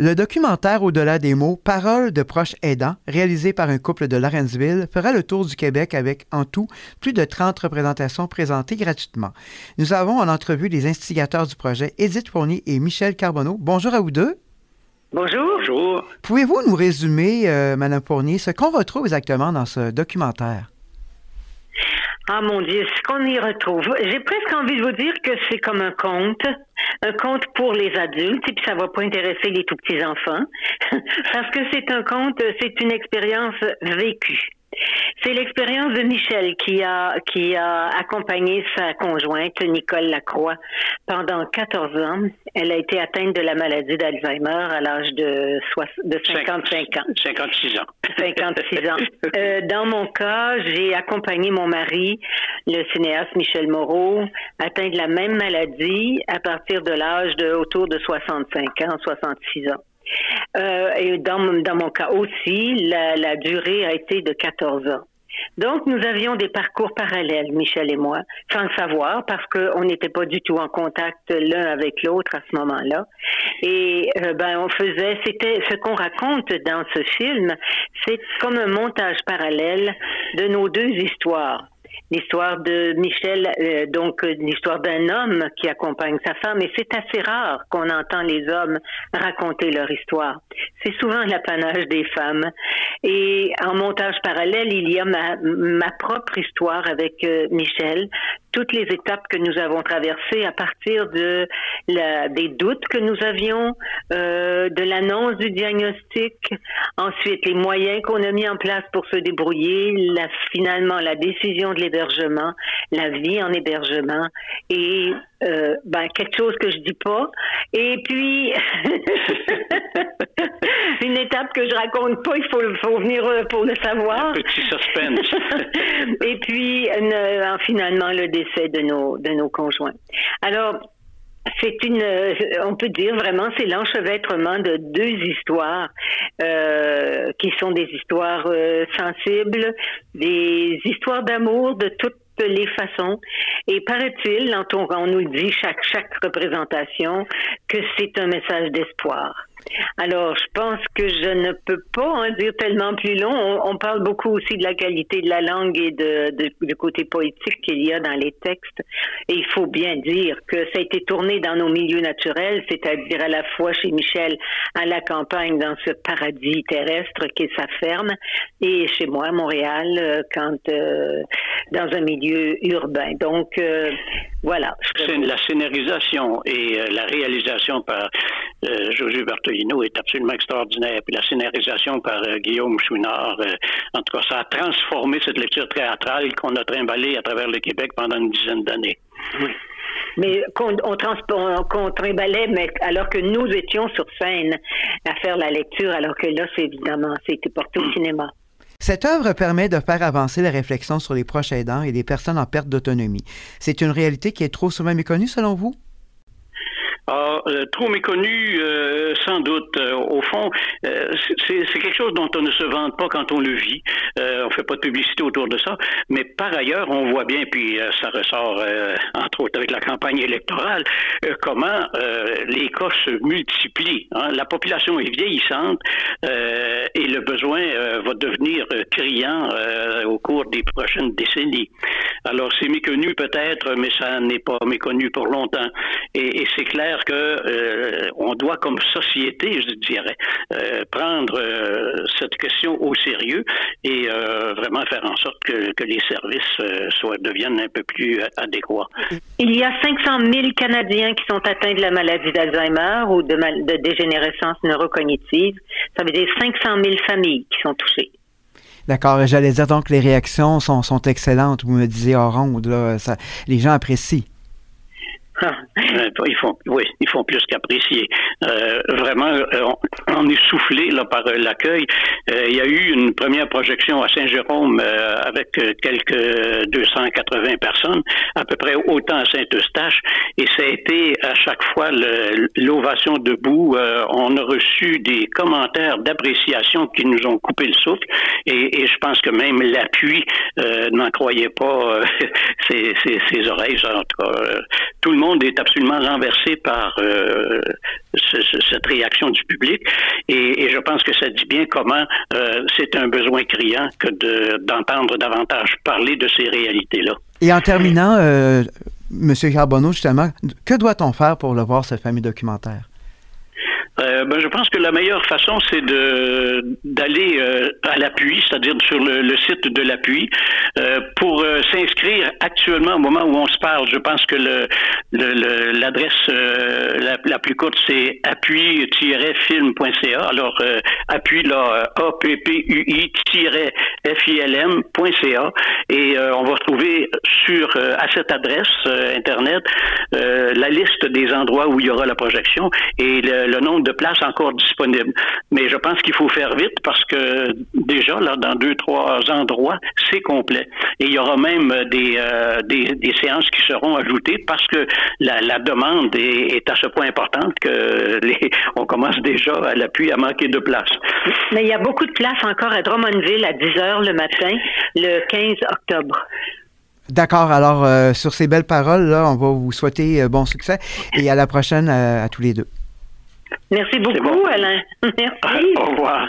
Le documentaire Au-delà des mots, Paroles de proches aidants, réalisé par un couple de Lawrenceville, fera le tour du Québec avec, en tout, plus de 30 représentations présentées gratuitement. Nous avons en entrevue les instigateurs du projet, Edith Fournier et Michel Carbonneau. Bonjour à vous deux. Bonjour. Bonjour. Pouvez-vous nous résumer, euh, Madame Fournier, ce qu'on retrouve exactement dans ce documentaire? Ah mon Dieu, ce qu'on y retrouve. J'ai presque envie de vous dire que c'est comme un conte, un conte pour les adultes, et puis ça va pas intéresser les tout petits enfants, parce que c'est un conte, c'est une expérience vécue. C'est l'expérience de Michel qui a qui a accompagné sa conjointe Nicole Lacroix pendant 14 ans. Elle a été atteinte de la maladie d'Alzheimer à l'âge de, de 55 ans. 56 ans. 56 ans. Euh, dans mon cas, j'ai accompagné mon mari, le cinéaste Michel Moreau, atteint de la même maladie à partir de l'âge de autour de 65 ans, 66 ans. Euh, et dans, dans mon cas aussi, la, la durée a été de 14 ans. Donc, nous avions des parcours parallèles, Michel et moi, sans le savoir, parce qu'on n'était pas du tout en contact l'un avec l'autre à ce moment-là. Et euh, ben, on faisait, c'était ce qu'on raconte dans ce film, c'est comme un montage parallèle de nos deux histoires l'histoire de Michel, euh, donc euh, l'histoire d'un homme qui accompagne sa femme. Et c'est assez rare qu'on entend les hommes raconter leur histoire. C'est souvent l'apanage des femmes. Et en montage parallèle, il y a ma, ma propre histoire avec euh, Michel, toutes les étapes que nous avons traversées à partir de la, des doutes que nous avions, euh, de l'annonce du diagnostic, ensuite les moyens qu'on a mis en place pour se débrouiller, la, finalement la décision de l'hébergement, la vie en hébergement et euh, ben, quelque chose que je dis pas. Et puis, une étape que je raconte pas, il faut, faut venir euh, pour le savoir. petit suspense. Et puis, euh, finalement, le décès de nos, de nos conjoints. Alors, c'est une, euh, on peut dire vraiment, c'est l'enchevêtrement de deux histoires euh, qui sont des histoires euh, sensibles, des histoires d'amour de toutes les façons. Et paraît-il, on, on nous le dit chaque chaque représentation, que c'est un message d'espoir. Alors, je pense que je ne peux pas en dire tellement plus long. On, parle beaucoup aussi de la qualité de la langue et de, de, du côté poétique qu'il y a dans les textes. Et il faut bien dire que ça a été tourné dans nos milieux naturels, c'est-à-dire à la fois chez Michel à la campagne, dans ce paradis terrestre qui est sa ferme, et chez moi à Montréal, euh, quand euh, dans un milieu urbain. Donc, euh, voilà. La scénarisation et la réalisation par José Berthelot est absolument extraordinaire. Puis la scénarisation par euh, Guillaume Chouinard, euh, en tout cas, ça a transformé cette lecture théâtrale qu'on a trimballée à travers le Québec pendant une dizaine d'années. Oui. Mais qu'on on, trimballait, mais alors que nous étions sur scène à faire la lecture, alors que là, c'est évidemment, c'était porté au cinéma. Cette œuvre permet de faire avancer la réflexion sur les proches aidants et les personnes en perte d'autonomie. C'est une réalité qui est trop souvent méconnue, selon vous? Ah, euh, trop méconnu, euh, sans doute. Euh, au fond, c'est quelque chose dont on ne se vante pas quand on le vit. Fait pas de publicité autour de ça. Mais par ailleurs, on voit bien, puis ça ressort entre autres avec la campagne électorale, comment les cas se multiplient. Hein. La population est vieillissante et le besoin va devenir criant au cours des prochaines décennies. Alors c'est méconnu peut-être, mais ça n'est pas méconnu pour longtemps. Et, c'est clair que euh, on doit, comme société, je dirais, euh, prendre euh, cette question au sérieux et vraiment faire en sorte que, que les services soient deviennent un peu plus adéquats. Il y a 500 000 Canadiens qui sont atteints de la maladie d'Alzheimer ou de, de dégénérescence neurocognitive. Ça veut dire 500 000 familles qui sont touchées. D'accord. J'allais dire donc que les réactions sont, sont excellentes. Vous me disiez ronde, là, ça, les gens apprécient. Ah, euh, ils font, oui, ils font plus qu'apprécier. Euh, vraiment, euh, on, est soufflé là par l'accueil. il y a eu une première projection à Saint-Jérôme avec quelques 280 personnes, à peu près autant à Saint-Eustache, et ça a été à chaque fois l'ovation debout. on a reçu des commentaires d'appréciation qui nous ont coupé le souffle, et, je pense que même l'appui n'en croyait pas ses, ses, oreilles. En tout cas, tout le monde est absolument renversé par euh, cette réaction du public. Et, je pense que ça dit bien comment euh, c'est un besoin criant que d'entendre davantage parler de ces réalités-là. Et en terminant, euh, M. Carbonneau, justement, que doit-on faire pour le voir, ce fameux documentaire? Euh, ben, je pense que la meilleure façon, c'est de d'aller euh, à l'appui, c'est-à-dire sur le, site de l'appui, euh, pour s'inscrire actuellement au moment où on se parle. Je pense que le l'adresse la, la, plus courte, c'est appui-film.ca. Alors, appui là, a p p u i f i l m.ca et on va retrouver sur à cette adresse internet la liste des endroits où il y aura la projection et le, le nombre de places encore disponibles. Mais je pense qu'il faut faire vite parce que déjà, là, dans deux, trois endroits, c'est complet. Et il y aura même des, euh, des, séances qui seront ajoutées parce que la, demande est, à ce point importante que les, on commence déjà à l'appui à manquer de place. Mais il y a beaucoup de places encore à Drummondville à 10 heures le matin, le 15 octobre. D'accord. Alors, euh, sur ces belles paroles, là, on va vous souhaiter euh, bon succès et à la prochaine à tous les deux. Merci beaucoup, Alain. Merci. Au revoir.